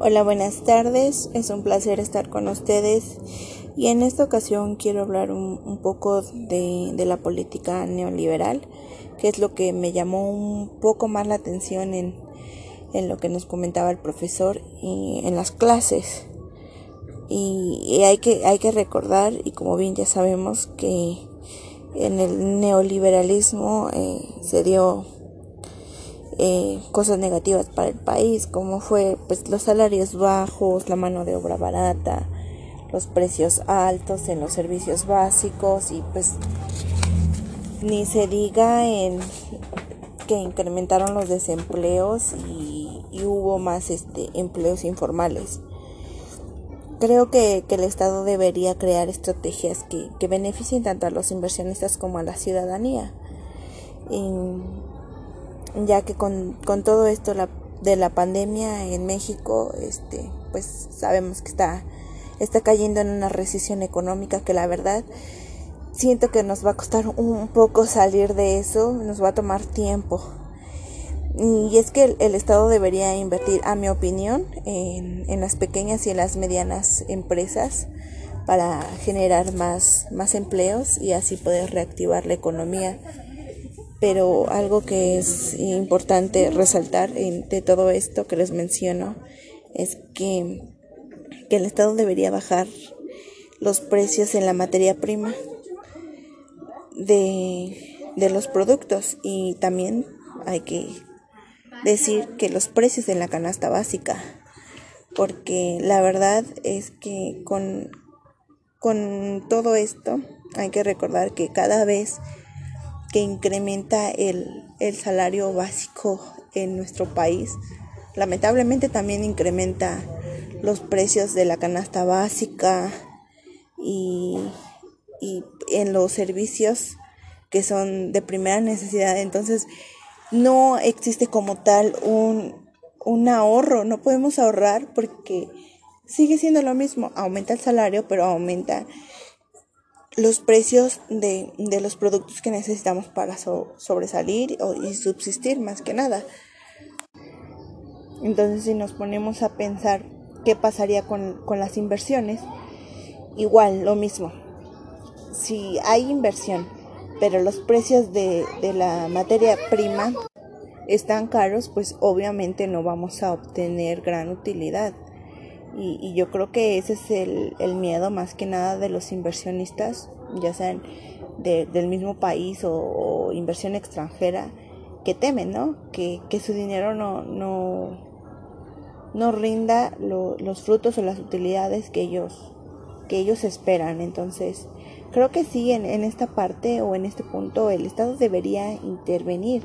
Hola, buenas tardes. Es un placer estar con ustedes y en esta ocasión quiero hablar un, poco de, la política neoliberal, que es lo que me llamó un poco más la atención en, en lo que nos comentaba el profesor y en las clases. Y, hay, que, hay que recordar, y como bien ya sabemos, que en el neoliberalismo eh, se dio eh, cosas negativas para el país, como fue pues los salarios bajos, la mano de obra barata, los precios altos en los servicios básicos y pues ni se diga en que incrementaron los desempleos y, y hubo más este empleos informales. Creo que, que, el Estado debería crear estrategias que, que beneficien tanto a los inversionistas como a la ciudadanía ya que con, con todo esto la, de la pandemia en México, este, pues sabemos que está, está cayendo en una recesión económica que la verdad siento que nos va a costar un poco salir de eso, nos va a tomar tiempo. Y es que el, Estado debería invertir, a mi opinión, en, en, las pequeñas y en las medianas empresas para generar más, más empleos y así poder reactivar la economía pero algo que es importante resaltar de todo esto que les menciono es que, el Estado debería bajar los precios en la materia prima de, de los productos. Y también hay que decir que los precios en la canasta básica porque la verdad es que con, con todo esto hay que recordar que cada vez que incrementa el, salario básico en nuestro país. Lamentablemente también incrementa los precios de la canasta básica y, en los servicios que son de primera necesidad. Entonces, no existe como tal un, un ahorro, no podemos ahorrar porque sigue siendo lo mismo, aumenta el salario, pero aumenta los precios de, de los productos que necesitamos para sobresalir y subsistir más que nada. Entonces si nos ponemos a pensar qué pasaría con, con las inversiones, igual lo mismo. Si hay inversión, pero los precios de, de la materia prima están caros, pues obviamente no vamos a obtener gran utilidad. Y, yo creo que ese es el, el, miedo más que nada de los inversionistas, ya sean del mismo país o, inversión extranjera, que temen, ¿no? Que, que su dinero no, no, no rinda los frutos o las utilidades que ellos, que ellos esperan. Entonces, creo que sí, en, en esta parte o en este punto el Estado debería intervenir